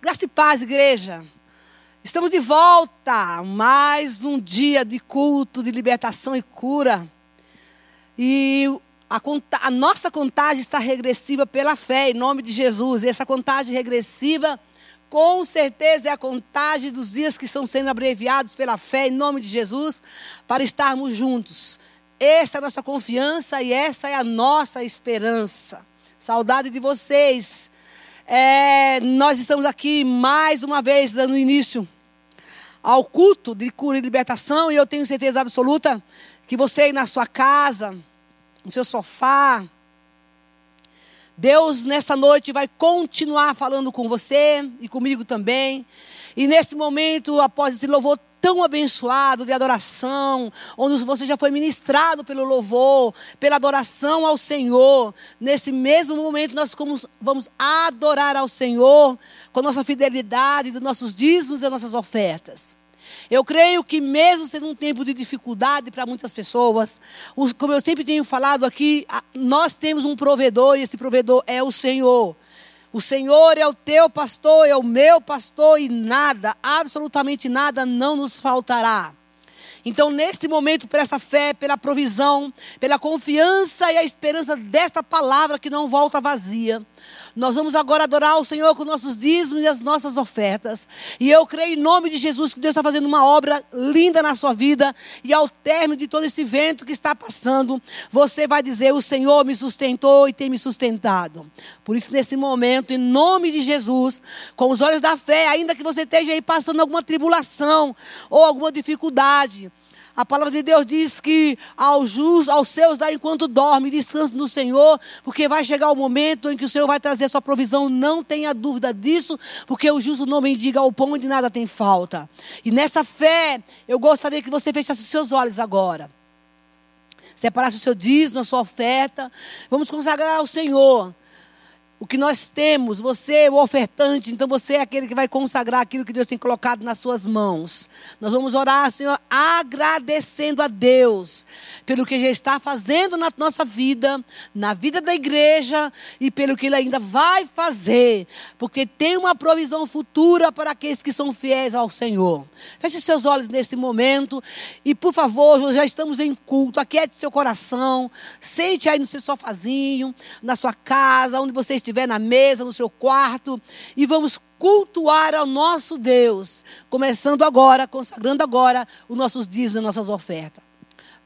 Graça e paz, igreja. Estamos de volta. Mais um dia de culto, de libertação e cura. E a, a, nossa contagem está regressiva pela fé, em nome de Jesus. E essa contagem regressiva, com certeza, é a contagem dos dias que estão sendo abreviados pela fé, em nome de Jesus, para estarmos juntos. Essa é a nossa confiança e essa é a nossa esperança. Saudade de vocês. É, nós estamos aqui mais uma vez dando início ao culto de cura e libertação, e eu tenho certeza absoluta que você aí na sua casa, no seu sofá, Deus nessa noite vai continuar falando com você e comigo também. E nesse momento, após esse louvor tão abençoado de adoração, onde você já foi ministrado pelo louvor, pela adoração ao Senhor. Nesse mesmo momento, nós vamos adorar ao Senhor com nossa fidelidade, dos nossos dízimos e nossas ofertas. Eu creio que, mesmo sendo um tempo de dificuldade para muitas pessoas, como eu sempre tenho falado aqui, nós temos um provedor e esse provedor é o Senhor. O Senhor é o teu pastor, é o meu pastor e nada, absolutamente nada não nos faltará. Então, nesse momento, por essa fé, pela provisão, pela confiança e a esperança desta palavra que não volta vazia, nós vamos agora adorar o Senhor com nossos dízimos e as nossas ofertas. E eu creio em nome de Jesus que Deus está fazendo uma obra linda na sua vida. E ao término de todo esse vento que está passando, você vai dizer: O Senhor me sustentou e tem me sustentado. Por isso, nesse momento, em nome de Jesus, com os olhos da fé, ainda que você esteja aí passando alguma tribulação ou alguma dificuldade, a palavra de Deus diz que aos justos, aos seus dá enquanto dorme, descanso no Senhor, porque vai chegar o momento em que o Senhor vai trazer a sua provisão, não tenha dúvida disso, porque o justo não mendiga ao pão e de nada tem falta. E nessa fé, eu gostaria que você fechasse os seus olhos agora. Separasse o seu dízimo, a sua oferta. Vamos consagrar ao Senhor o que nós temos, você é o ofertante, então você é aquele que vai consagrar aquilo que Deus tem colocado nas suas mãos. Nós vamos orar, Senhor, agradecendo a Deus pelo que já está fazendo na nossa vida, na vida da igreja e pelo que Ele ainda vai fazer, porque tem uma provisão futura para aqueles que são fiéis ao Senhor. Feche seus olhos nesse momento e, por favor, já estamos em culto, aquiete seu coração, sente aí no seu sofazinho, na sua casa, onde você estiver estiver na mesa, no seu quarto, e vamos cultuar ao nosso Deus, começando agora, consagrando agora os nossos dízimos e nossas ofertas.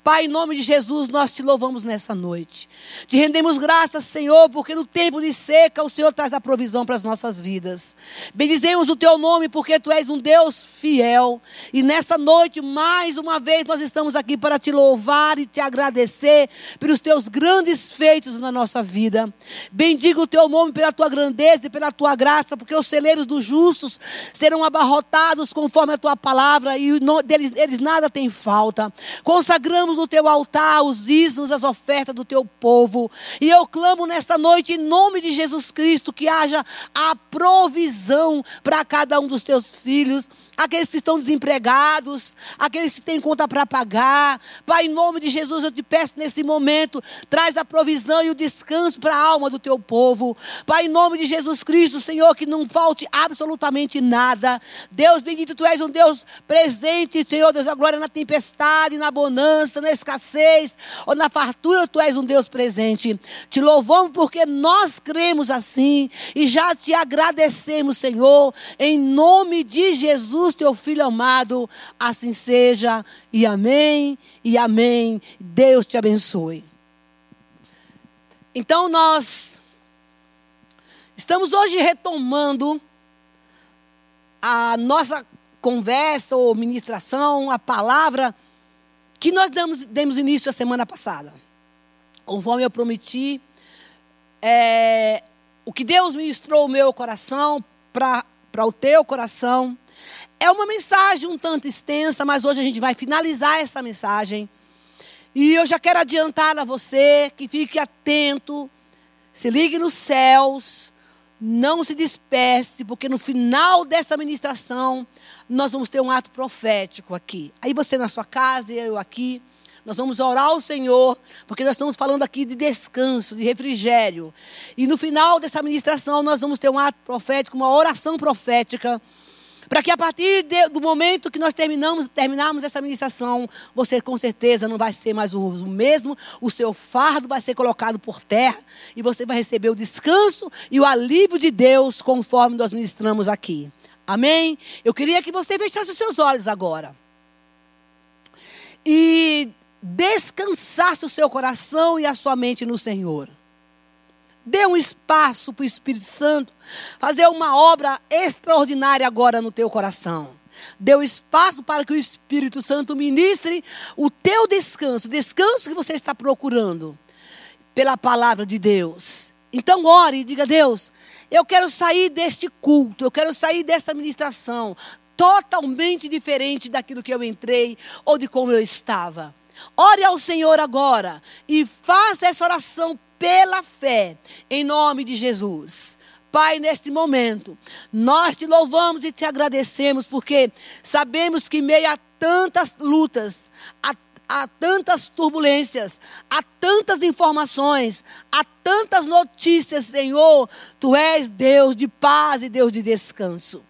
Pai, em nome de Jesus, nós te louvamos nessa noite. Te rendemos graças, Senhor, porque no tempo de seca o Senhor traz a provisão para as nossas vidas. Bendizemos o teu nome porque tu és um Deus fiel. E nessa noite, mais uma vez, nós estamos aqui para te louvar e te agradecer pelos teus grandes feitos na nossa vida. Bendiga o teu nome pela tua grandeza e pela tua graça, porque os celeiros dos justos serão abarrotados conforme a tua palavra e deles, eles nada têm falta. Consagramos no teu altar os dízimos, as ofertas do teu povo. E eu clamo nesta noite, em nome de Jesus Cristo, que haja a provisão para cada um dos teus filhos aqueles que estão desempregados, aqueles que têm conta para pagar. Pai, em nome de Jesus, eu te peço nesse momento, traz a provisão e o descanso para a alma do teu povo. Pai, em nome de Jesus Cristo, Senhor, que não falte absolutamente nada. Deus bendito, tu és um Deus presente, Senhor, Deus da glória, na tempestade, na bonança, na escassez ou na fartura, tu és um Deus presente. Te louvamos porque nós cremos assim e já te agradecemos, Senhor, em nome de Jesus Jesus, teu filho amado, assim seja, e amém, e amém. Deus te abençoe. Então nós estamos hoje retomando a nossa conversa ou ministração, a palavra que nós demos, início a semana passada. Conforme eu prometi, é, o que Deus ministrou o meu coração para o teu coração é uma mensagem um tanto extensa, mas hoje a gente vai finalizar essa mensagem. E eu já quero adiantar a você que fique atento, se ligue nos céus, não se disperse, porque no final dessa ministração nós vamos ter um ato profético aqui. Aí você na sua casa e eu aqui, Nós vamos orar ao Senhor, porque nós estamos falando aqui de descanso, de refrigério. E no final dessa ministração, nós vamos ter um ato profético, uma oração profética para que a partir de, do momento que nós terminamos, terminarmos essa ministração, você com certeza não vai ser mais o, o mesmo, o seu fardo vai ser colocado por terra e você vai receber o descanso e o alívio de Deus conforme nós ministramos aqui. Amém? Eu queria que você fechasse os seus olhos agora. E descansasse o seu coração e a sua mente no Senhor. Dê um espaço para o Espírito Santo fazer uma obra extraordinária agora no teu coração. Dê um espaço para que o Espírito Santo ministre o teu descanso, o descanso que você está procurando pela palavra de Deus. Então ore e diga: Deus, eu quero sair deste culto, eu quero sair dessa ministração totalmente diferente daquilo que eu entrei ou de como eu estava. Ore ao Senhor agora e faça essa oração pela fé, em nome de Jesus. Pai, neste momento, nós te louvamos e te agradecemos, porque sabemos que, em meio a tantas lutas, a, a tantas turbulências, a tantas informações, a tantas notícias, Senhor, tu és Deus de paz e Deus de descanso.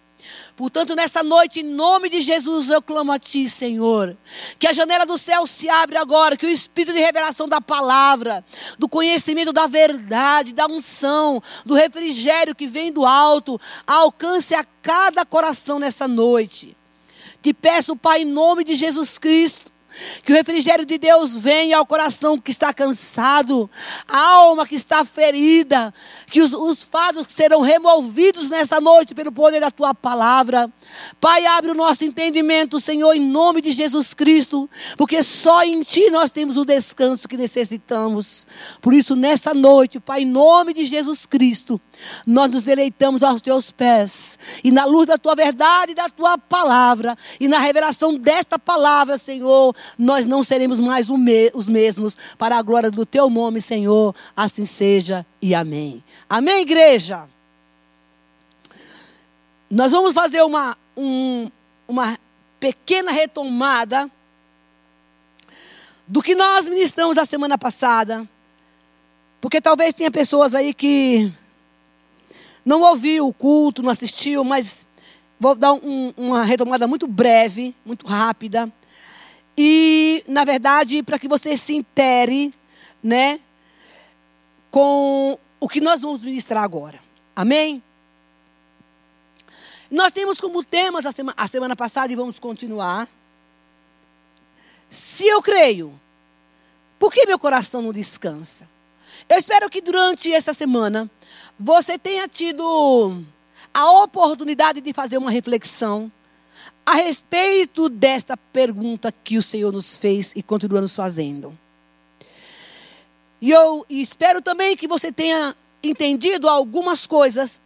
Portanto, nessa noite, em nome de Jesus, eu clamo a Ti, Senhor. Que a janela do céu se abre agora, que o espírito de revelação da palavra, do conhecimento da verdade, da unção, do refrigério que vem do alto, alcance a cada coração nessa noite. Te peço, Pai, em nome de Jesus Cristo, que o refrigério de Deus venha ao coração que está cansado, a alma que está ferida, que os, os fados serão removidos nessa noite pelo poder da tua palavra. Pai, abre o nosso entendimento, Senhor, em nome de Jesus Cristo, porque só em Ti nós temos o descanso que necessitamos. Por isso, nessa noite, Pai, em nome de Jesus Cristo, nós nos deleitamos aos Teus pés, e na luz da Tua verdade e da Tua palavra, e na revelação desta palavra, Senhor, nós não seremos mais os mesmos, para a glória do Teu nome, Senhor. Assim seja e amém. Amém, igreja? Nós vamos fazer uma, um, uma pequena retomada do que nós ministramos a semana passada. Porque talvez tenha pessoas aí que não ouviu o culto, não assistiu, mas vou dar um, uma retomada muito breve, muito rápida. E, na verdade, para que você se intere, né, com o que nós vamos ministrar agora. Amém? Nós temos como temas a semana, a semana passada e vamos continuar. Se eu creio, por que meu coração não descansa? Eu espero que durante essa semana você tenha tido a oportunidade de fazer uma reflexão a respeito desta pergunta que o Senhor nos fez e continua nos fazendo. E eu espero também que você tenha entendido algumas coisas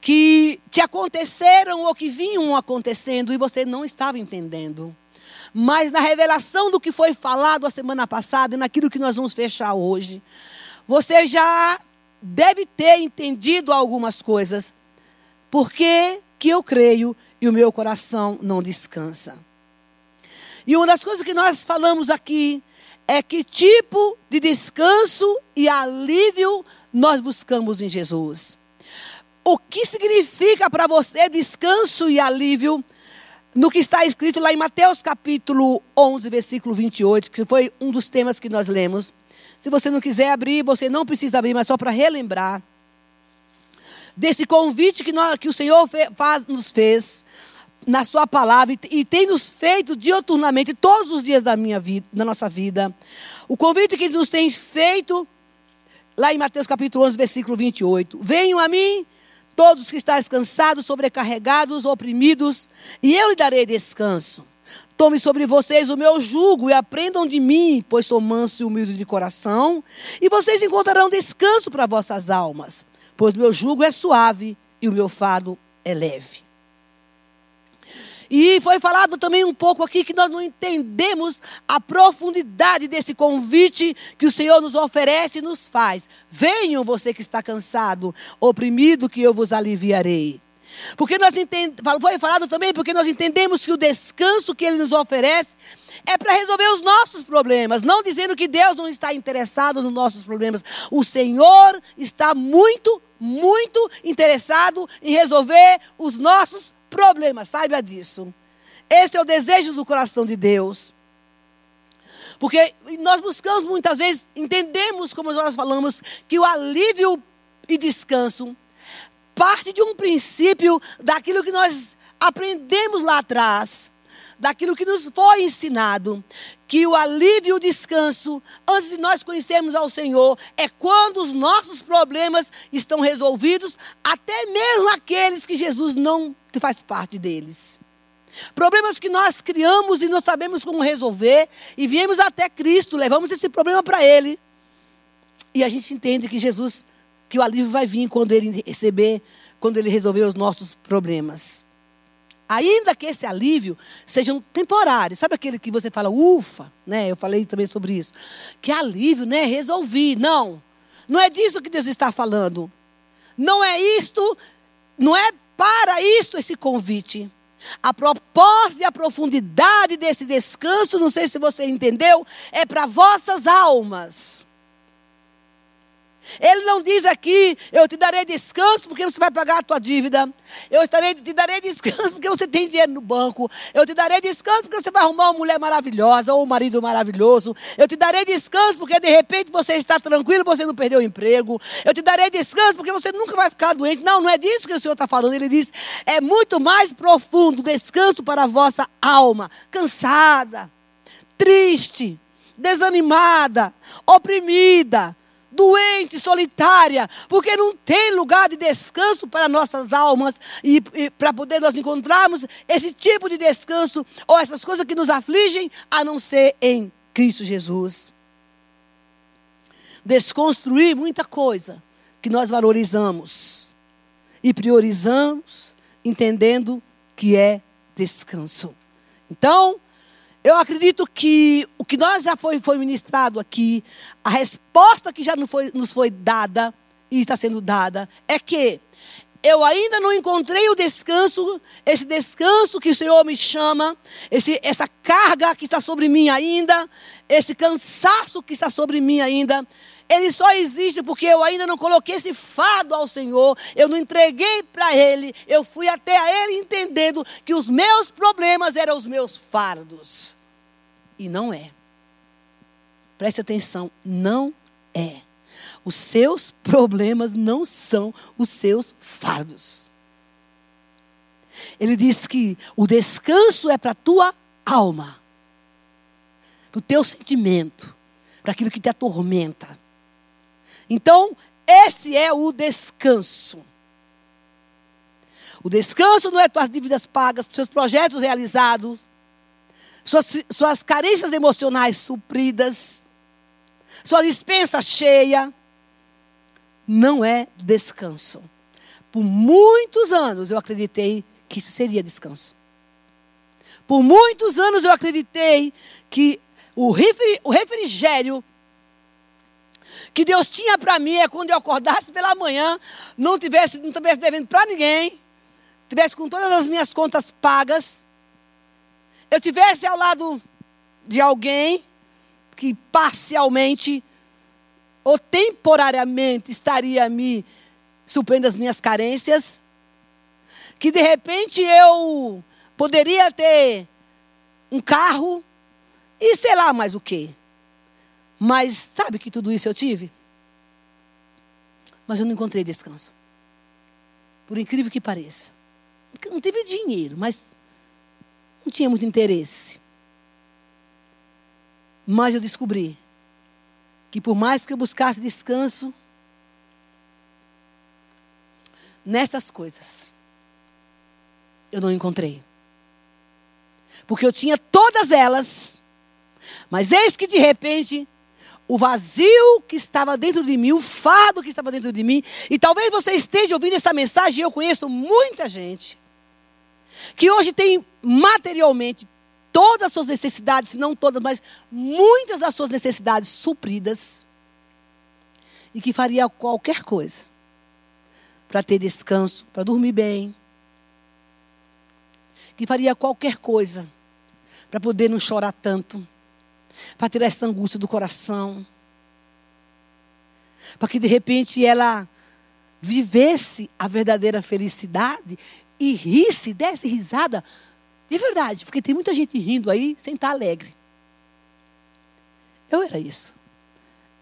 que te aconteceram ou que vinham acontecendo e você não estava entendendo. Mas na revelação do que foi falado a semana passada e naquilo que nós vamos fechar hoje, você já deve ter entendido algumas coisas. Por que, que eu creio e o meu coração não descansa? E uma das coisas que nós falamos aqui é que tipo de descanso e alívio nós buscamos em Jesus o que significa para você descanso e alívio no que está escrito lá em Mateus capítulo 11, versículo 28, que foi um dos temas que nós lemos. Se você não quiser abrir, você não precisa abrir, mas só para relembrar desse convite que, nós, que o Senhor faz, nos fez na sua palavra e, tem nos feito dioturnamente todos os dias da minha vida, da nossa vida. O convite que nos tem feito lá em Mateus capítulo 11, versículo 28. Venham a mim todos que estáis cansados, sobrecarregados, oprimidos, e eu lhe darei descanso. Tome sobre vocês o meu jugo e aprendam de mim, pois sou manso e humilde de coração, e vocês encontrarão descanso para vossas almas, pois meu jugo é suave e o meu fado é leve. E foi falado também um pouco aqui que nós não entendemos a profundidade desse convite que o Senhor nos oferece e nos faz. Venham você que está cansado, oprimido, que eu vos aliviarei. Porque nós entendemos, foi falado também porque nós entendemos que o descanso que ele nos oferece é para resolver os nossos problemas, não dizendo que Deus não está interessado nos nossos problemas. O Senhor está muito, muito interessado em resolver os nossos problemas, saiba disso. Esse é o desejo do coração de Deus. Porque nós buscamos muitas vezes, entendemos, como nós falamos, que o alívio e descanso parte de um princípio daquilo que nós aprendemos lá atrás, daquilo que nos foi ensinado, que o alívio e o descanso, antes de nós conhecermos ao Senhor, é quando os nossos problemas estão resolvidos, até mesmo aqueles que Jesus não faz parte deles. Problemas que nós criamos e não sabemos como resolver, e viemos até Cristo, levamos esse problema para Ele. E a gente entende que Jesus, que o alívio vai vir quando Ele receber, quando Ele resolver os nossos problemas. Ainda que esse alívio seja um temporário. Sabe aquele que você fala, ufa, né? Eu falei também sobre isso. Que alívio, né? Resolvi. Não. Não é disso que Deus está falando. Não é isto, não é para isto esse convite. A proposta e a profundidade desse descanso, não sei se você entendeu, é para vossas almas. Ele não diz aqui, eu te darei descanso porque você vai pagar a tua dívida. Eu estarei, te darei descanso porque você tem dinheiro no banco. Eu te darei descanso porque você vai arrumar uma mulher maravilhosa ou um marido maravilhoso. Eu te darei descanso porque de repente você está tranquilo, você não perdeu o emprego. Eu te darei descanso porque você nunca vai ficar doente. Não, não é disso que o Senhor está falando. Ele diz, é muito mais profundo descanso para a vossa alma, cansada, triste, desanimada, oprimida doente, solitária, porque não tem lugar de descanso para nossas almas e, e para poder nós encontrarmos esse tipo de descanso ou essas coisas que nos afligem, a não ser em Cristo Jesus. Desconstruir muita coisa que nós valorizamos e priorizamos, entendendo que é descanso. Então, eu acredito que o que nós já foi, foi ministrado aqui, a resposta que já nos foi, nos foi dada e está sendo dada, é que eu ainda não encontrei o descanso, esse descanso que o Senhor me chama, esse, essa carga que está sobre mim ainda, esse cansaço que está sobre mim ainda. Ele só existe porque eu ainda não coloquei esse fado ao Senhor, eu não entreguei para Ele, eu fui até a Ele entendendo que os meus problemas eram os meus fardos. E não é. Preste atenção, não é. Os seus problemas não são os seus fardos. Ele diz que o descanso é para a tua alma, para o teu sentimento, para aquilo que te atormenta. Então, esse é o descanso. O descanso não é tuas dívidas pagas, seus projetos realizados, suas, suas carências emocionais supridas, sua dispensa cheia. Não é descanso. Por muitos anos eu acreditei que isso seria descanso. Por muitos anos eu acreditei que o refrigério que Deus tinha para mim é quando eu acordasse pela manhã, não tivesse, não tivesse devendo para ninguém, tivesse com todas as minhas contas pagas, eu tivesse ao lado de alguém que parcialmente ou temporariamente estaria me suprindo as minhas carências, que de repente eu poderia ter um carro e sei lá mais o quê. Mas sabe que tudo isso eu tive? Mas eu não encontrei descanso. Por incrível que pareça. Não tive dinheiro, mas não tinha muito interesse. Mas eu descobri que por mais que eu buscasse descanso nessas coisas, eu não encontrei. Porque eu tinha todas elas, mas eis que de repente o vazio que estava dentro de mim, o fado que estava dentro de mim. E talvez você esteja ouvindo essa mensagem, eu conheço muita gente que hoje tem materialmente todas as suas necessidades, não todas, mas muitas das suas necessidades supridas, e que faria qualquer coisa para ter descanso, para dormir bem, que faria qualquer coisa para poder não chorar tanto, para tirar essa angústia do coração, para que de repente ela vivesse a verdadeira felicidade e risse, desse risada de verdade, porque tem muita gente rindo aí sem estar alegre. Eu era isso.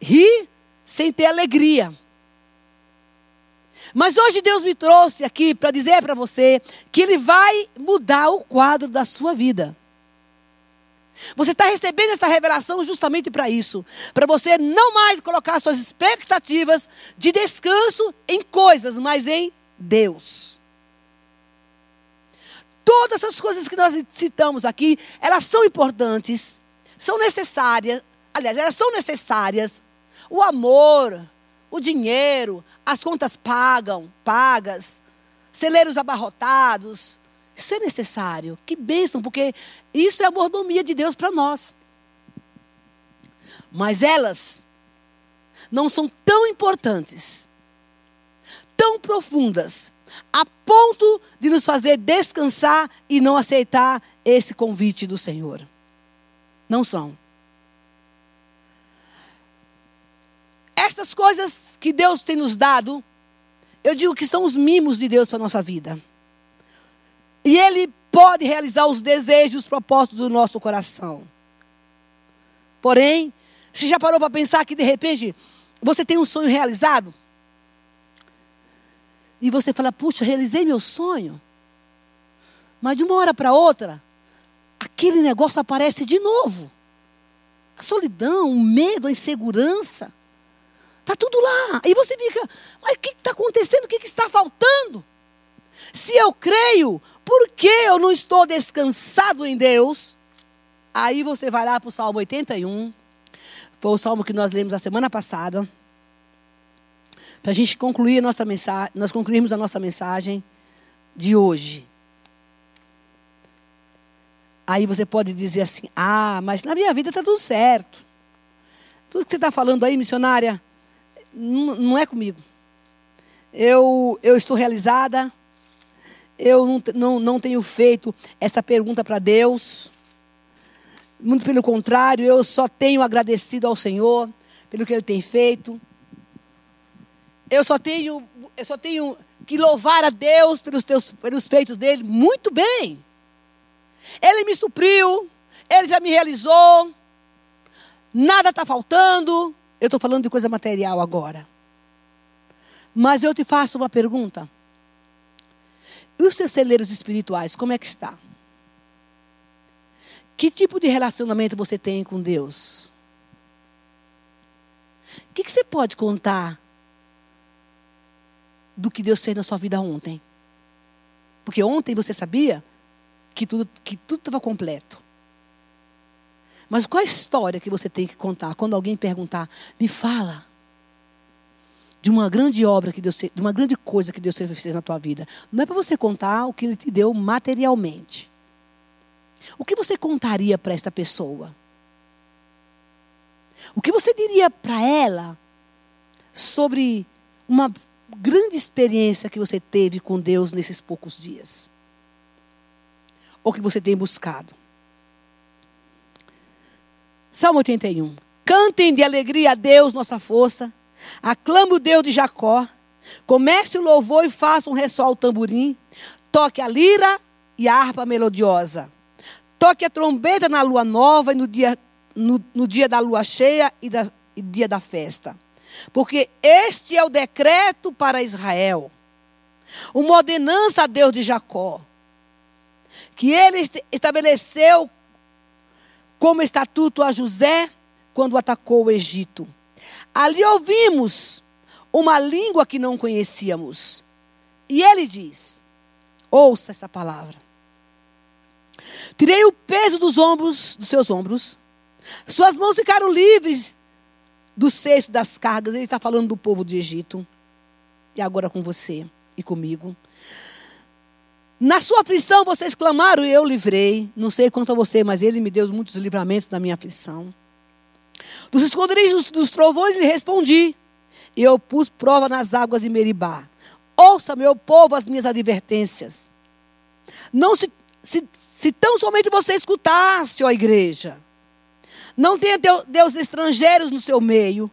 Ri sem ter alegria. Mas hoje Deus me trouxe aqui para dizer para você que Ele vai mudar o quadro da sua vida. Você está recebendo essa revelação justamente para isso. Para você não mais colocar suas expectativas de descanso em coisas, mas em Deus. Todas essas coisas que nós citamos aqui, elas são importantes, são necessárias. Aliás, elas são necessárias. O amor, o dinheiro, as contas pagam, pagas, celeiros abarrotados. Isso é necessário. Que bênção, porque isso é a mordomia de Deus para nós. Mas elas não são tão importantes, tão profundas, a ponto de nos fazer descansar e não aceitar esse convite do Senhor. Não são. Essas coisas que Deus tem nos dado, eu digo que são os mimos de Deus para a nossa vida. E Ele pode realizar os desejos, os propósitos do nosso coração. Porém, você já parou para pensar que de repente você tem um sonho realizado? E você fala, puxa, realizei meu sonho. Mas de uma hora para outra, aquele negócio aparece de novo. A solidão, o medo, a insegurança. Está tudo lá. E você fica, mas o que está acontecendo? O que, que está faltando? Se eu creio, por que eu não estou descansado em Deus? Aí você vai lá para o Salmo 81. Foi o salmo que nós lemos a semana passada. Para a gente concluir a nossa mensagem, nós concluirmos a nossa mensagem de hoje. Aí você pode dizer assim: ah, mas na minha vida está tudo certo. Tudo que você está falando aí, missionária, não, é comigo. Eu, eu estou realizada. Eu não, não, não tenho feito essa pergunta para Deus. Muito pelo contrário, eu só tenho agradecido ao Senhor pelo que Ele tem feito. Eu só tenho, eu só tenho que louvar a Deus pelos, teus, pelos feitos dele. Muito bem. Ele me supriu, Ele já me realizou. Nada está faltando. Eu estou falando de coisa material agora. Mas eu te faço uma pergunta. E os seus celeiros espirituais, como é que está? Que tipo de relacionamento você tem com Deus? O que, que você pode contar do que Deus fez na sua vida ontem? Porque ontem você sabia que tudo que tudo estava completo. Mas qual a história que você tem que contar quando alguém perguntar? Me fala de uma grande obra que Deus de uma grande coisa que Deus fez na tua vida. Não é para você contar o que Ele te deu materialmente. O que você contaria para esta pessoa? O que você diria para ela sobre uma grande experiência que você teve com Deus nesses poucos dias? Ou que você tem buscado? Salmo 81. Cantem de alegria a Deus, nossa força. Aclame o Deus de Jacó. Comece o louvor e faça um ressol ao tamborim. Toque a lira e a harpa melodiosa. Toque a trombeta na lua nova e no dia, no, no dia da lua cheia e, da, e dia da festa. Porque este é o decreto para Israel. Uma ordenança a Deus de Jacó. Que ele estabeleceu como estatuto a José quando atacou o Egito. Ali ouvimos uma língua que não conhecíamos. E ele diz: ouça essa palavra. Tirei o peso dos ombros, dos seus ombros. Suas mãos ficaram livres do cesto das cargas. Ele está falando do povo do Egito. E agora com você e comigo. Na sua aflição vocês clamaram e eu livrei. Não sei quanto a você, mas ele me deu muitos livramentos na minha aflição. Dos esconderijos dos trovões lhe respondi. E eu pus prova nas águas de Meribá. Ouça, meu povo, as minhas advertências. Não se, se, se tão somente você escutasse, ó igreja, não tenha Deus estrangeiros no seu meio.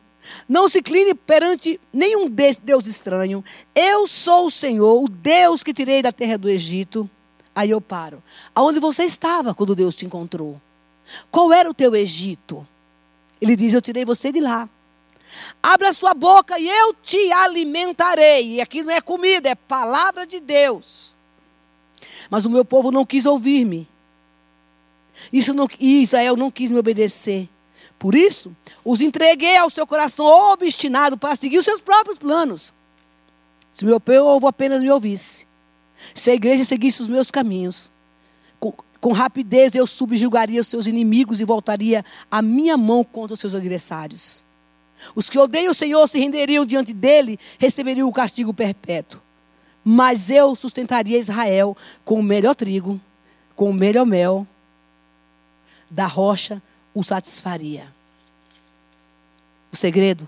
Não se incline perante nenhum desse Deus estranho. Eu sou o Senhor, o Deus que tirei da terra do Egito. Aí eu paro. Aonde você estava quando Deus te encontrou? Qual era o teu Egito? Ele diz: Eu tirei você de lá. Abra sua boca e eu te alimentarei. E aqui não é comida, é palavra de Deus. Mas o meu povo não quis ouvir-me. Isso não, Israel não quis me obedecer. Por isso, os entreguei ao seu coração obstinado para seguir os seus próprios planos. Se meu povo apenas me ouvisse, se a igreja seguisse os meus caminhos, com rapidez eu subjugaria os seus inimigos e voltaria a minha mão contra os seus adversários. Os que odeiam o Senhor se renderiam diante dele, receberiam o castigo perpétuo. Mas eu sustentaria Israel com o melhor trigo, com o melhor mel, da rocha o satisfaria. O segredo,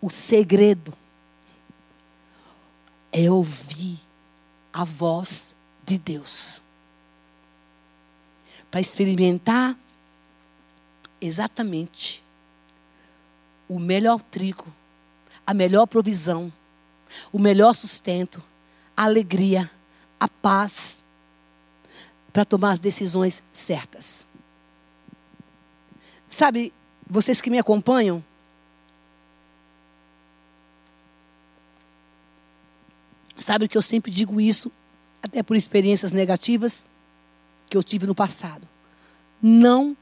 o segredo é ouvir a voz de Deus. Para experimentar exatamente o melhor trigo, a melhor provisão, o melhor sustento, a alegria, a paz, para tomar as decisões certas. Sabe, vocês que me acompanham, sabe que eu sempre digo isso, até por experiências negativas que eu tive no passado. Não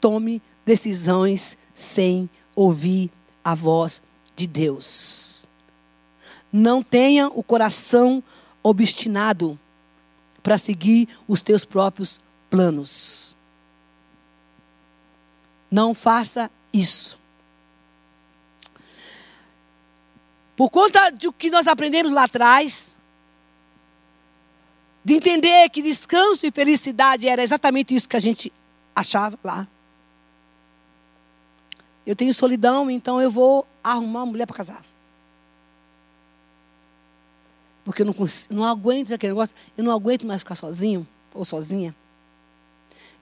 tome decisões sem ouvir a voz de Deus. Não tenha o coração obstinado para seguir os teus próprios planos. Não faça isso. Por conta do que nós aprendemos lá atrás, de entender que descanso e felicidade era exatamente isso que a gente achava lá. Eu tenho solidão, então eu vou arrumar uma mulher para casar. Porque eu não, consigo, não aguento aquele negócio, eu não aguento mais ficar sozinho ou sozinha.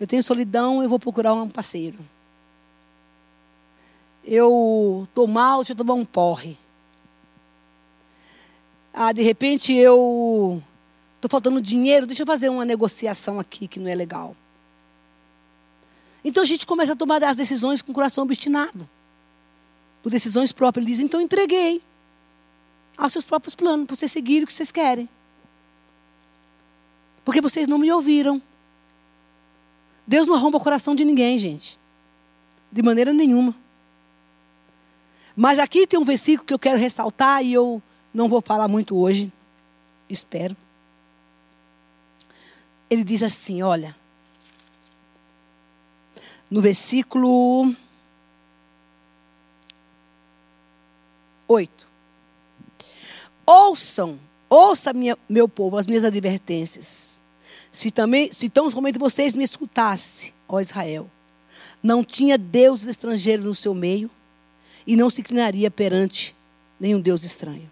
Eu tenho solidão, eu vou procurar um parceiro. Eu estou mal, deixa eu tomar um porre. Ah, de repente eu estou faltando dinheiro, deixa eu fazer uma negociação aqui que não é legal. Então a gente começa a tomar as decisões com o coração obstinado. Por decisões próprias. Ele diz, então entreguei aos seus próprios planos, para vocês seguirem o que vocês querem. Porque vocês não me ouviram. Deus não arromba o coração de ninguém, gente. De maneira nenhuma. Mas aqui tem um versículo que eu quero ressaltar e eu não vou falar muito hoje. Espero. Ele diz assim: olha, no versículo 8. Ouçam, ouça minha, meu povo, as minhas advertências. Se também, se tão somente vocês me escutassem, ó Israel, não tinha deuses estrangeiros no seu meio e não se inclinaria perante nenhum Deus estranho.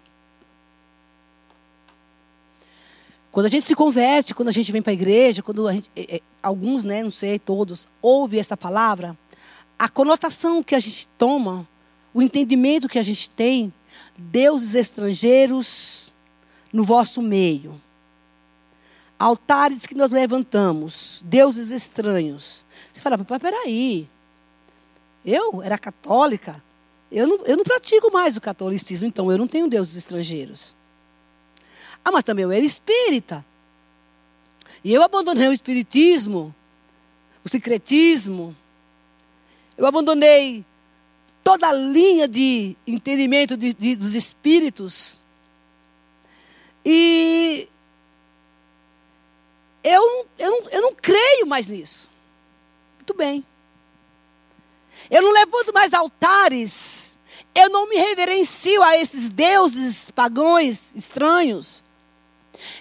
Quando a gente se converte, quando a gente vem para a igreja, quando a gente, é, é, alguns, né, não sei, todos, ouvem essa palavra, a conotação que a gente toma, o entendimento que a gente tem, deuses estrangeiros no vosso meio. Altares que nós levantamos, deuses estranhos. Você fala, papai, peraí. Eu era católica, eu não, eu não pratico mais o catolicismo, então eu não tenho deuses estrangeiros. Ah, mas também eu era espírita. E eu abandonei o espiritismo, o secretismo. Eu abandonei toda a linha de entendimento de, de, dos espíritos. E eu, eu, não, eu não creio mais nisso. Muito bem. Eu não levanto mais altares. Eu não me reverencio a esses deuses pagãos estranhos.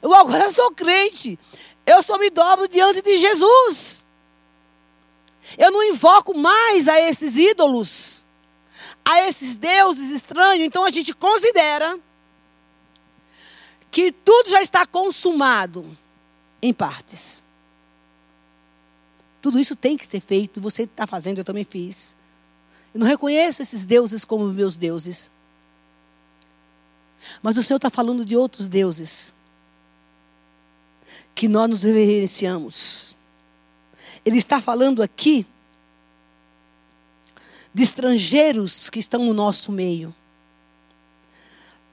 Eu agora sou crente. Eu só me dobro diante de Jesus. Eu não invoco mais a esses ídolos, a esses deuses estranhos. Então a gente considera que tudo já está consumado em partes. Tudo isso tem que ser feito, você está fazendo, eu também fiz. Eu não reconheço esses deuses como meus deuses. Mas o Senhor está falando de outros deuses que nós nos reverenciamos. Ele está falando aqui de estrangeiros que estão no nosso meio,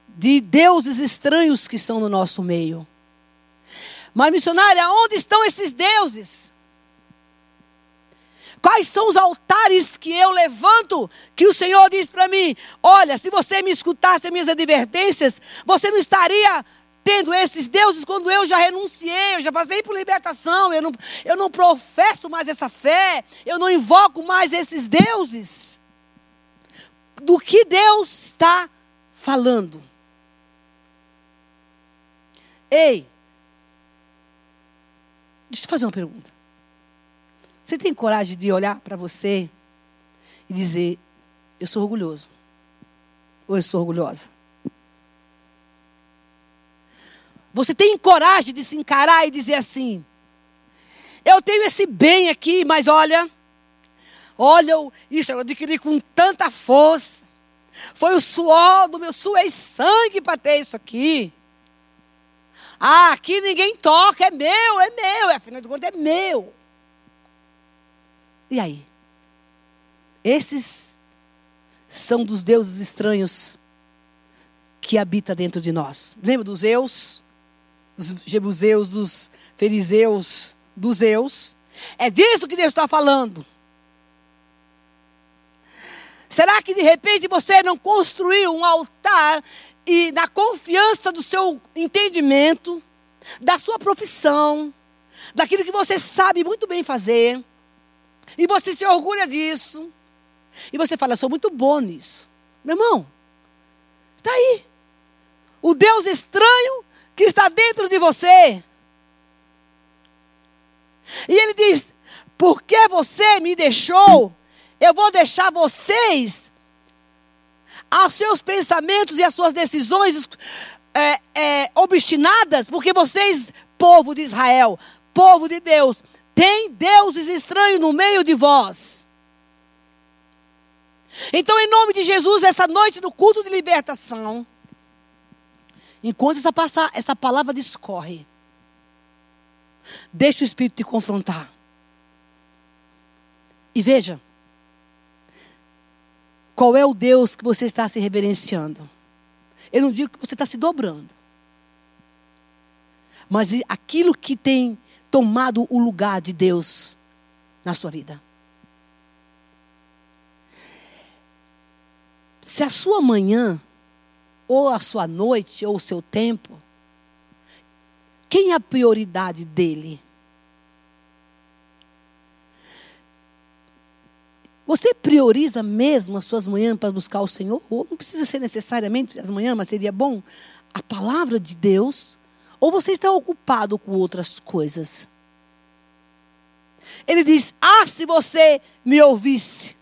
de deuses estranhos que estão no nosso meio. Mas, missionária, onde estão esses deuses? Quais são os altares que eu levanto? Que o Senhor diz para mim: olha, se você me escutasse as minhas advertências, você não estaria tendo esses deuses quando eu já renunciei, eu já passei por libertação, eu não, eu não professo mais essa fé, eu não invoco mais esses deuses. Do que Deus está falando? Ei, deixa eu te fazer uma pergunta. Você tem coragem de olhar para você e dizer: Eu sou orgulhoso? Ou eu sou orgulhosa? Você tem coragem de se encarar e dizer assim: Eu tenho esse bem aqui, mas olha, olha, isso eu adquiri com tanta força. Foi o suor do meu suei sangue para ter isso aqui. Ah, aqui ninguém toca, é meu, é meu, afinal de contas é meu. E aí? Esses são dos deuses estranhos que habita dentro de nós. Lembra dos Zeus, dos Jebuseus, dos Fariseus, dos Zeus? É disso que Deus está falando. Será que de repente você não construiu um altar e na confiança do seu entendimento, da sua profissão, daquilo que você sabe muito bem fazer, e você se orgulha disso. E você fala, eu sou muito bom nisso. Meu irmão, está aí. O Deus estranho que está dentro de você. E ele diz: porque você me deixou, eu vou deixar vocês aos seus pensamentos e às suas decisões é, é, obstinadas, porque vocês, povo de Israel, povo de Deus, tem deuses estranhos no meio de vós. Então, em nome de Jesus, essa noite do culto de libertação, enquanto essa, passa, essa palavra discorre, deixa o Espírito te confrontar. E veja, qual é o Deus que você está se reverenciando. Eu não digo que você está se dobrando. Mas aquilo que tem tomado o lugar de Deus na sua vida. Se a sua manhã, ou a sua noite, ou o seu tempo, quem é a prioridade dele? Você prioriza mesmo as suas manhãs para buscar o Senhor? Ou não precisa ser necessariamente as manhãs, mas seria bom a palavra de Deus ou você está ocupado com outras coisas? Ele diz: Ah, se você me ouvisse.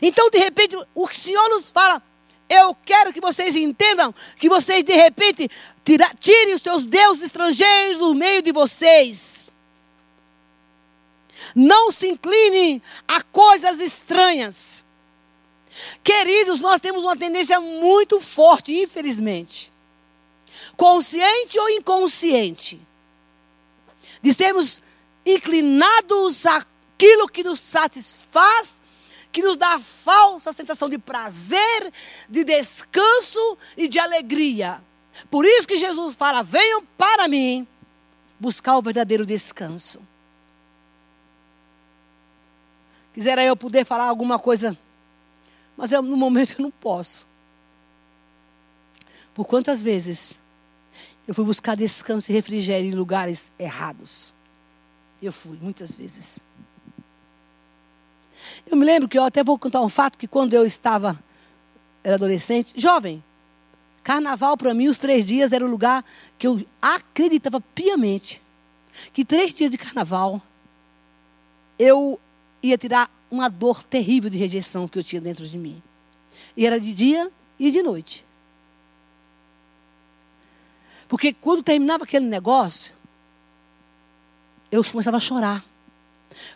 Então, de repente, o Senhor nos fala: Eu quero que vocês entendam que vocês, de repente, tira, tirem os seus deuses estrangeiros do meio de vocês. Não se inclinem a coisas estranhas. Queridos, nós temos uma tendência muito forte, infelizmente, consciente ou inconsciente, de sermos inclinados àquilo que nos satisfaz, que nos dá a falsa sensação de prazer, de descanso e de alegria. Por isso que Jesus fala: venham para mim buscar o verdadeiro descanso. Quisera eu poder falar alguma coisa mas eu, no momento eu não posso. Por quantas vezes eu fui buscar descanso e refrigério em lugares errados? Eu fui, muitas vezes. Eu me lembro que eu até vou contar um fato que quando eu estava, era adolescente, jovem, carnaval para mim, os três dias era o lugar que eu acreditava piamente que três dias de carnaval eu ia tirar uma dor terrível de rejeição que eu tinha dentro de mim. E era de dia e de noite. Porque quando terminava aquele negócio, eu começava a chorar.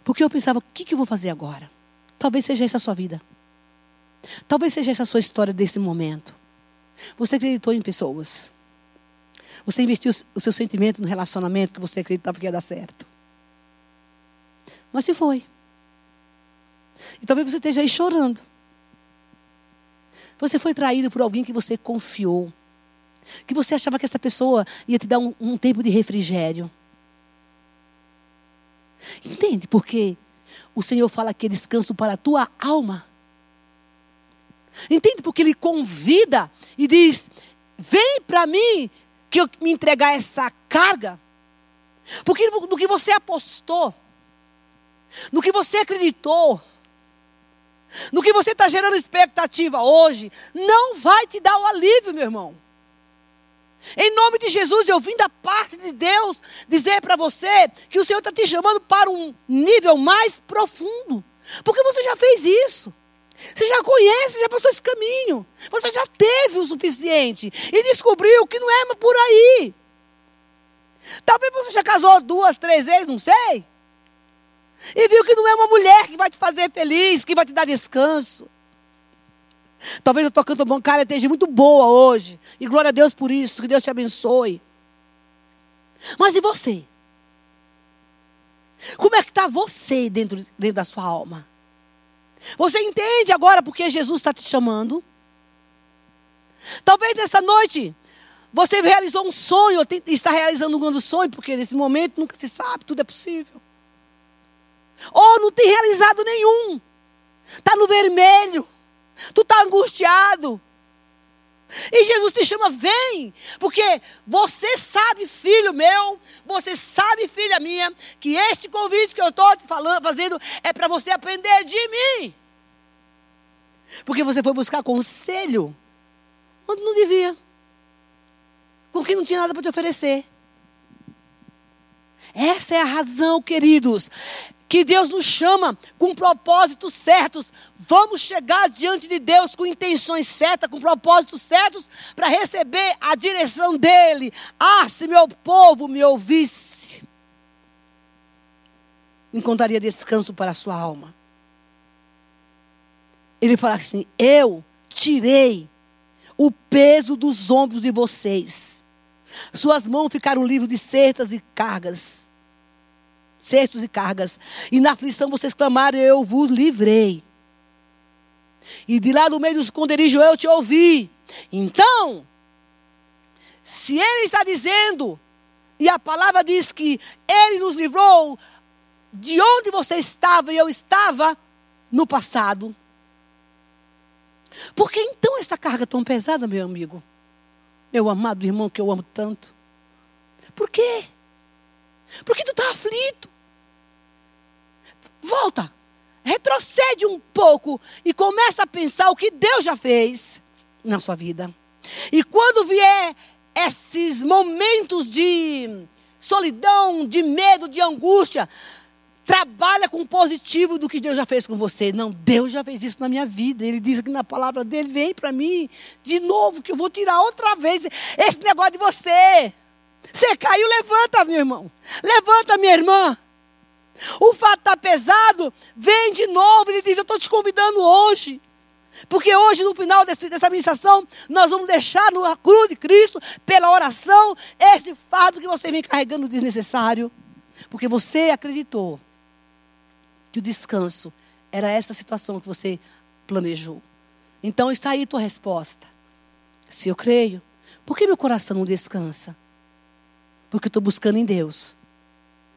Porque eu pensava, o que, que eu vou fazer agora? Talvez seja essa a sua vida. Talvez seja essa a sua história desse momento. Você acreditou em pessoas. Você investiu o seu sentimento no relacionamento que você acreditava que ia dar certo. Mas se foi. E talvez você esteja aí chorando. Você foi traído por alguém que você confiou. Que você achava que essa pessoa ia te dar um, um tempo de refrigério. Entende? Porque o Senhor fala que é descanso para a tua alma. Entende? Porque Ele convida e diz: Vem para mim que eu me entregar essa carga. Porque no que você apostou, no que você acreditou, no que você está gerando expectativa hoje, não vai te dar o alívio, meu irmão. Em nome de Jesus, eu vim da parte de Deus dizer para você que o Senhor está te chamando para um nível mais profundo. Porque você já fez isso. Você já conhece, já passou esse caminho. Você já teve o suficiente e descobriu que não é por aí. Talvez você já casou duas, três vezes, não sei. E viu que não é uma mulher que vai te fazer feliz, que vai te dar descanso. Talvez a tua canto bancária esteja muito boa hoje. E glória a Deus por isso. Que Deus te abençoe. Mas e você? Como é que está você dentro, dentro da sua alma? Você entende agora porque Jesus está te chamando? Talvez nessa noite você realizou um sonho, ou está realizando um grande sonho, porque nesse momento nunca se sabe, tudo é possível. Ou não tem realizado nenhum. Está no vermelho. Tu está angustiado. E Jesus te chama, vem, porque você sabe, filho meu, você sabe, filha minha, que este convite que eu estou te falando, fazendo é para você aprender de mim. Porque você foi buscar conselho onde não devia, com quem não tinha nada para te oferecer. Essa é a razão, queridos que Deus nos chama com propósitos certos. Vamos chegar diante de Deus com intenções certas, com propósitos certos, para receber a direção dEle. Ah, se meu povo me ouvisse, encontraria descanso para a sua alma. Ele fala assim: Eu tirei o peso dos ombros de vocês. Suas mãos ficaram livres de certas e cargas cestos e cargas. E na aflição vocês clamaram, eu vos livrei. E de lá no meio do esconderijo eu te ouvi. Então, se ele está dizendo, e a palavra diz que ele nos livrou de onde você estava e eu estava no passado. Por que então essa carga tão pesada, meu amigo? Meu amado irmão que eu amo tanto. Por quê? Por que tu está aflito? Volta. Retrocede um pouco e começa a pensar o que Deus já fez na sua vida. E quando vier esses momentos de solidão, de medo, de angústia, trabalha com o positivo do que Deus já fez com você. Não, Deus já fez isso na minha vida. Ele diz aqui na palavra dele: vem para mim de novo, que eu vou tirar outra vez esse negócio de você. Você caiu, levanta, meu irmão. Levanta, minha irmã. O fato está pesado, vem de novo. Ele diz: Eu estou te convidando hoje. Porque hoje, no final desse, dessa ministração, nós vamos deixar na cruz de Cristo, pela oração, esse fardo que você vem carregando desnecessário. Porque você acreditou que o descanso era essa situação que você planejou. Então está aí tua resposta. Se eu creio, por que meu coração não descansa? Porque estou buscando em Deus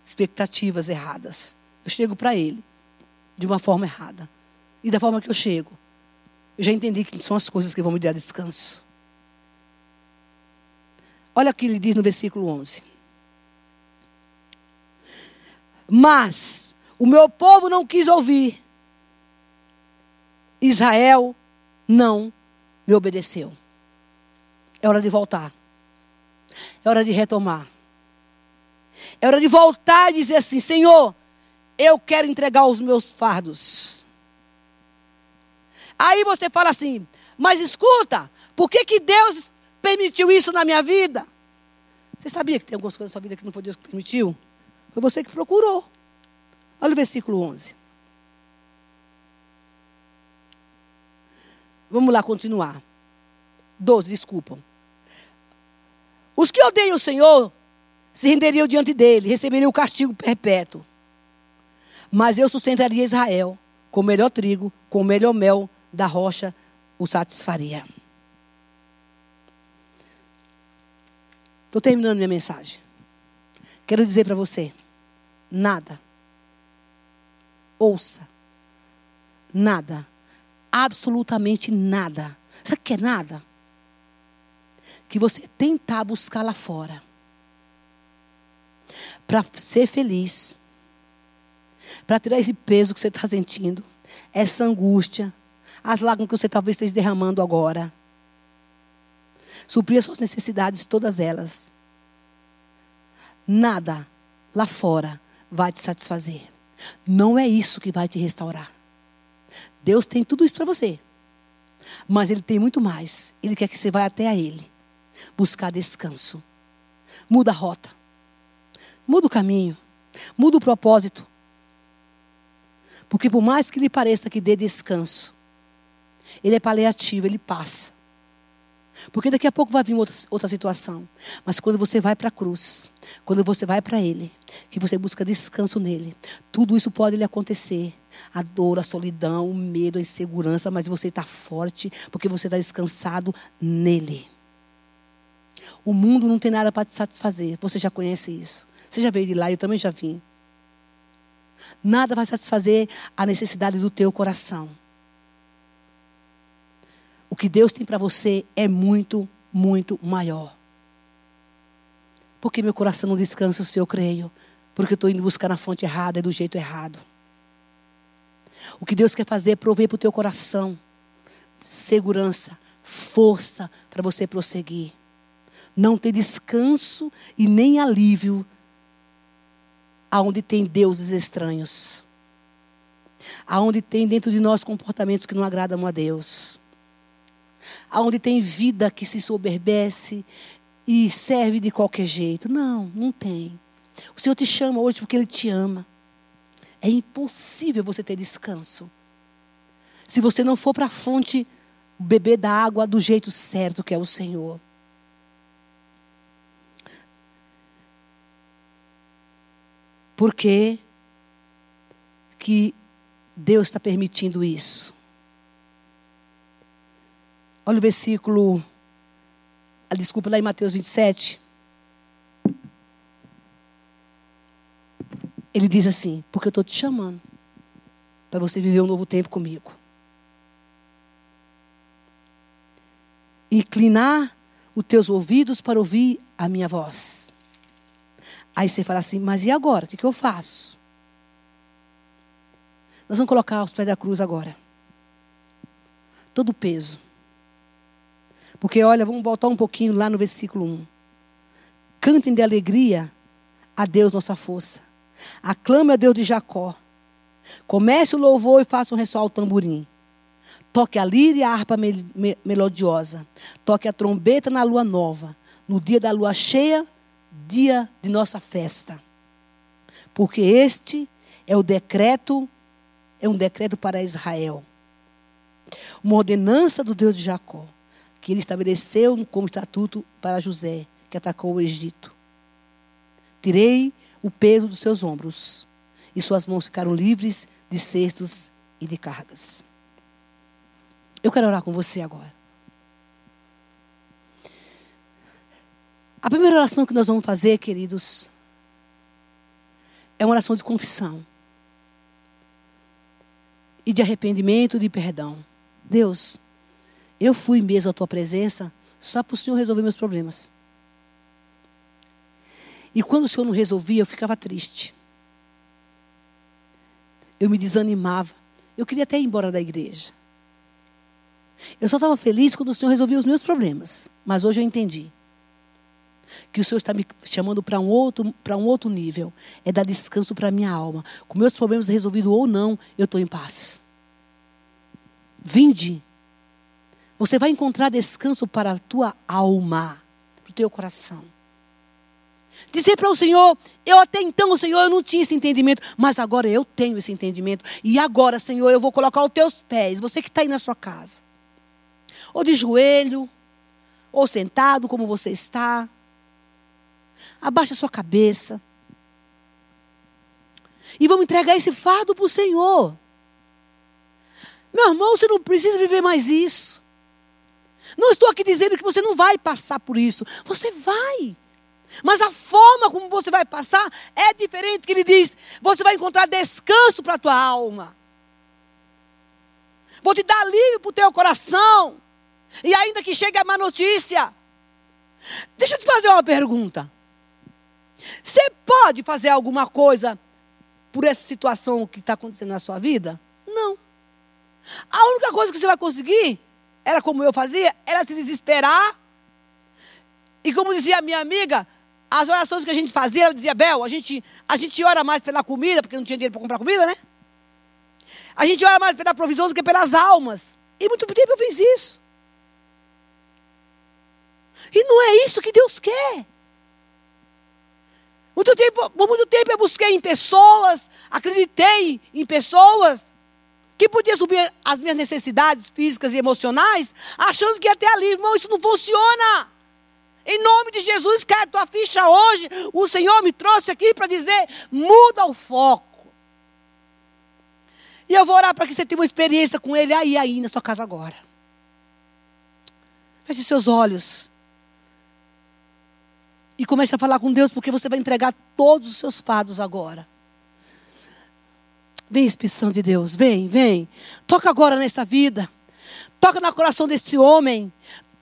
expectativas erradas. Eu chego para Ele de uma forma errada. E da forma que eu chego, eu já entendi que são as coisas que vão me dar descanso. Olha o que ele diz no versículo 11. Mas o meu povo não quis ouvir. Israel não me obedeceu. É hora de voltar. É hora de retomar. É hora de voltar e dizer assim: Senhor, eu quero entregar os meus fardos. Aí você fala assim: Mas escuta, por que, que Deus permitiu isso na minha vida? Você sabia que tem algumas coisas na sua vida que não foi Deus que permitiu? Foi você que procurou. Olha o versículo 11. Vamos lá continuar. 12, desculpam. Os que odeiam o Senhor se renderiam diante dele, receberiam o castigo perpétuo. Mas eu sustentaria Israel com o melhor trigo, com o melhor mel da rocha, o satisfaria. Estou terminando minha mensagem. Quero dizer para você: nada, ouça, nada, absolutamente nada. Sabe o que é nada? Que você tentar buscar lá fora para ser feliz, para tirar esse peso que você está sentindo, essa angústia, as lágrimas que você talvez esteja derramando agora. Suprir as suas necessidades, todas elas. Nada lá fora vai te satisfazer. Não é isso que vai te restaurar. Deus tem tudo isso para você. Mas Ele tem muito mais. Ele quer que você vá até a Ele. Buscar descanso. Muda a rota. Muda o caminho. Muda o propósito. Porque por mais que lhe pareça que dê descanso, ele é paliativo, ele passa. Porque daqui a pouco vai vir outra, outra situação. Mas quando você vai para a cruz, quando você vai para Ele, que você busca descanso nele, tudo isso pode lhe acontecer. A dor, a solidão, o medo, a insegurança, mas você está forte porque você está descansado nele. O mundo não tem nada para te satisfazer. Você já conhece isso. Você já veio de lá, eu também já vim. Nada vai satisfazer a necessidade do teu coração. O que Deus tem para você é muito, muito maior. Porque meu coração não descansa se eu creio? Porque eu estou indo buscar na fonte errada, é do jeito errado. O que Deus quer fazer é prover para o teu coração segurança, força para você prosseguir. Não ter descanso e nem alívio aonde tem deuses estranhos. Aonde tem dentro de nós comportamentos que não agradam a Deus. Aonde tem vida que se soberbece e serve de qualquer jeito. Não, não tem. O Senhor te chama hoje porque Ele te ama. É impossível você ter descanso. Se você não for para a fonte beber da água do jeito certo que é o Senhor. Por que, que Deus está permitindo isso? Olha o versículo, a desculpa lá em Mateus 27. Ele diz assim: Porque eu estou te chamando para você viver um novo tempo comigo. Inclinar os teus ouvidos para ouvir a minha voz. Aí você fala assim, mas e agora? O que, eu faço? Nós vamos colocar os pés da cruz agora. Todo o peso. Porque, olha, vamos voltar um pouquinho lá no versículo 1. Cantem de alegria a Deus nossa força. Aclame a Deus de Jacó. Comece o louvor e faça um ressoar o tamborim. Toque a lira e a harpa melodiosa. Toque a trombeta na lua nova. No dia da lua cheia, dia de nossa festa. Porque este é o decreto, é um decreto para Israel. Uma ordenança do Deus de Jacó, que ele estabeleceu como estatuto para José, que atacou o Egito. Tirei o peso dos seus ombros, e suas mãos ficaram livres de cestos e de cargas. Eu quero orar com você agora. A primeira oração que nós vamos fazer, queridos, é uma oração de confissão e de arrependimento e de perdão. Deus, eu fui mesmo à tua presença só para o Senhor resolver meus problemas. E quando o Senhor não resolvia, eu ficava triste. Eu me desanimava. Eu queria até ir embora da igreja. Eu só estava feliz quando o Senhor resolvia os meus problemas. Mas hoje eu entendi que o Senhor está me chamando para um outro, para um outro nível, é dar descanso para a minha alma. Com meus problemas resolvidos ou não, eu estou em paz. Vinde. Você vai encontrar descanso para a tua alma, para o teu coração. Dizer para o Senhor, eu até então, Senhor, eu não tinha esse entendimento, mas agora eu tenho esse entendimento. E agora, Senhor, eu vou colocar os teus pés, você que está aí na sua casa, ou de joelho, ou sentado como você está. Abaixa sua cabeça. E vamos entregar esse fardo para o Senhor. Meu irmão, você não precisa viver mais isso. Não estou aqui dizendo que você não vai passar por isso. Você vai. Mas a forma como você vai passar é diferente. Que ele diz: você vai encontrar descanso para a tua alma. Vou te dar alívio para o teu coração. E ainda que chegue a má notícia. Deixa eu te fazer uma pergunta. Você pode fazer alguma coisa por essa situação que está acontecendo na sua vida? Não. A única coisa que você vai conseguir, era como eu fazia, era se desesperar. E como dizia a minha amiga, as orações que a gente fazia, ela dizia, Bel, a gente, a gente ora mais pela comida, porque não tinha dinheiro para comprar comida, né? A gente ora mais pela provisão do que pelas almas. E muito tempo eu fiz isso. E não é isso que Deus quer. Muito tempo, por muito tempo eu busquei em pessoas, acreditei em pessoas que podiam suprir as minhas necessidades físicas e emocionais, achando que ter alívio. Irmão, isso não funciona. Em nome de Jesus, cai a tua ficha hoje. O Senhor me trouxe aqui para dizer: muda o foco. E eu vou orar para que você tenha uma experiência com Ele aí, aí, na sua casa agora. Feche seus olhos. E comece a falar com Deus, porque você vai entregar todos os seus fados agora. Vem, Espírito de Deus, vem, vem. Toca agora nessa vida. Toca no coração desse homem.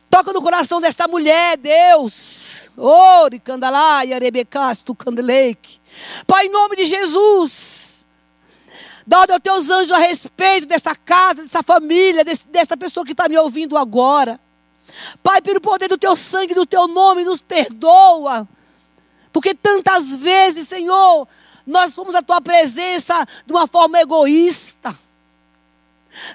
Toca no coração desta mulher, Deus. Ore, candalai, arebecasto, candeleike. Pai, em nome de Jesus. Dá aos teus anjos a respeito dessa casa, dessa família, desse, dessa pessoa que está me ouvindo agora. Pai, pelo poder do teu sangue, do teu nome, nos perdoa. Porque tantas vezes, Senhor, nós fomos à tua presença de uma forma egoísta,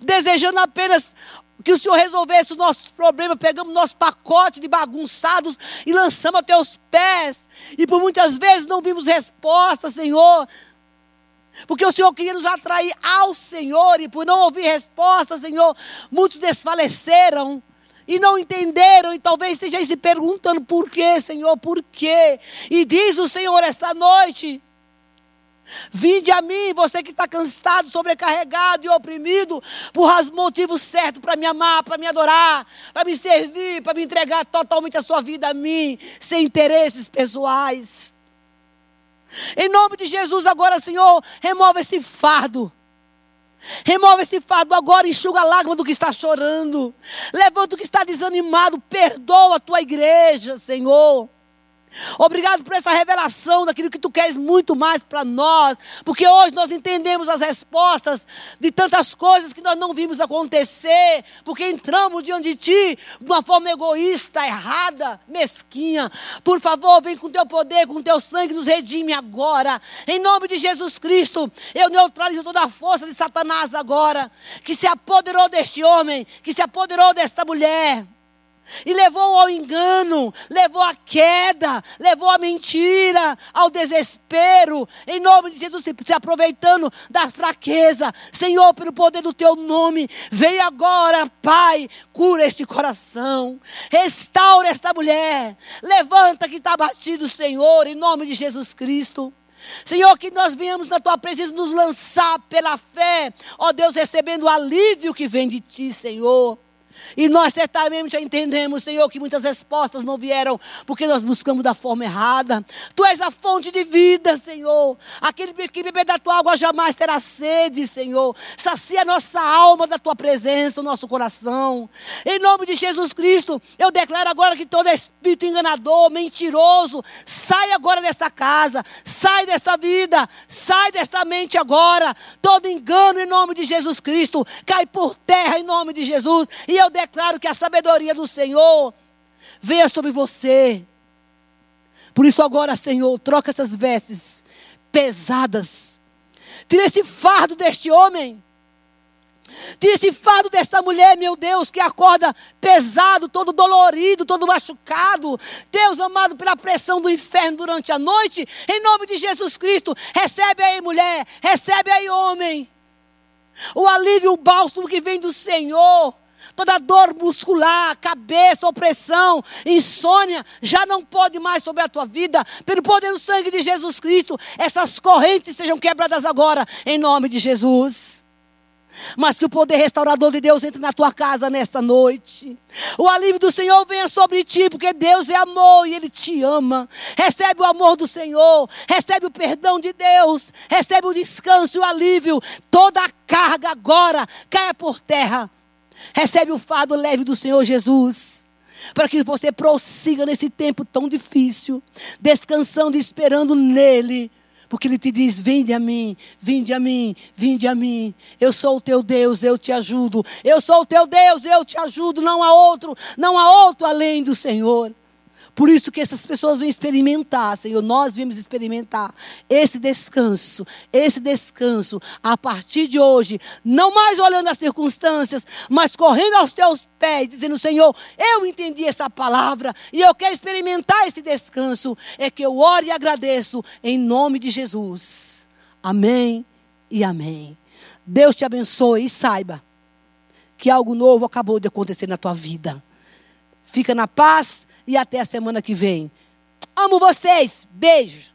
desejando apenas que o Senhor resolvesse os nossos problemas, pegamos nosso pacote de bagunçados e lançamos a teus pés. E por muitas vezes não vimos resposta, Senhor. Porque o Senhor queria nos atrair ao Senhor, e por não ouvir resposta, Senhor, muitos desfaleceram e não entenderam, e talvez estejam se perguntando por quê, Senhor, por quê? E diz o Senhor esta noite: Vinde a mim, você que está cansado, sobrecarregado e oprimido, por motivos certos para me amar, para me adorar, para me servir, para me entregar totalmente a sua vida a mim, sem interesses pessoais. Em nome de Jesus, agora, Senhor, remova esse fardo. Remove esse fardo agora, enxuga a lágrima do que está chorando. Levanta o que está desanimado. Perdoa a tua igreja, Senhor. Obrigado por essa revelação daquilo que tu queres muito mais para nós, porque hoje nós entendemos as respostas de tantas coisas que nós não vimos acontecer, porque entramos diante de ti de uma forma egoísta, errada, mesquinha. Por favor, vem com teu poder, com teu sangue, nos redime agora. Em nome de Jesus Cristo, eu neutralizo toda a força de Satanás agora, que se apoderou deste homem, que se apoderou desta mulher. E levou ao engano, levou à queda, levou à mentira, ao desespero. Em nome de Jesus, se aproveitando da fraqueza. Senhor, pelo poder do teu nome, vem agora, Pai, cura este coração. Restaura esta mulher. Levanta que está batido, Senhor, em nome de Jesus Cristo. Senhor, que nós venhamos na tua presença nos lançar pela fé, ó Deus, recebendo o alívio que vem de ti, Senhor. E nós certamente já entendemos, Senhor, que muitas respostas não vieram porque nós buscamos da forma errada. Tu és a fonte de vida, Senhor. Aquele que beber da tua água jamais terá sede, Senhor. Sacia a nossa alma da tua presença, o nosso coração. Em nome de Jesus Cristo, eu declaro agora que todo espírito enganador, mentiroso, sai agora dessa casa, sai desta vida, sai desta mente agora. Todo engano em nome de Jesus Cristo cai por terra em nome de Jesus. E eu declaro que a sabedoria do Senhor venha sobre você. Por isso, agora, Senhor, troca essas vestes pesadas. Tira esse fardo deste homem. Tira esse fardo dessa mulher, meu Deus, que acorda pesado, todo dolorido, todo machucado. Deus amado, pela pressão do inferno durante a noite. Em nome de Jesus Cristo, recebe aí, mulher, recebe aí, homem. O alívio, o bálsamo que vem do Senhor. Toda dor muscular, cabeça, opressão, insônia, já não pode mais sobre a tua vida. Pelo poder do sangue de Jesus Cristo, essas correntes sejam quebradas agora, em nome de Jesus. Mas que o poder restaurador de Deus entre na tua casa nesta noite. O alívio do Senhor venha sobre ti, porque Deus é amor e Ele te ama. Recebe o amor do Senhor, recebe o perdão de Deus, recebe o descanso e o alívio. Toda a carga agora caia por terra Recebe o fardo leve do Senhor Jesus. Para que você prossiga nesse tempo tão difícil, descansando e esperando nele. Porque ele te diz: Vinde a mim, vinde a mim, vinde a mim. Eu sou o teu Deus, eu te ajudo. Eu sou o teu Deus, eu te ajudo. Não há outro, não há outro além do Senhor. Por isso que essas pessoas vêm experimentar, Senhor, nós vimos experimentar esse descanso, esse descanso a partir de hoje, não mais olhando as circunstâncias, mas correndo aos teus pés, dizendo: Senhor, eu entendi essa palavra e eu quero experimentar esse descanso. É que eu oro e agradeço em nome de Jesus. Amém e amém. Deus te abençoe e saiba que algo novo acabou de acontecer na tua vida. Fica na paz e até a semana que vem. Amo vocês. Beijo.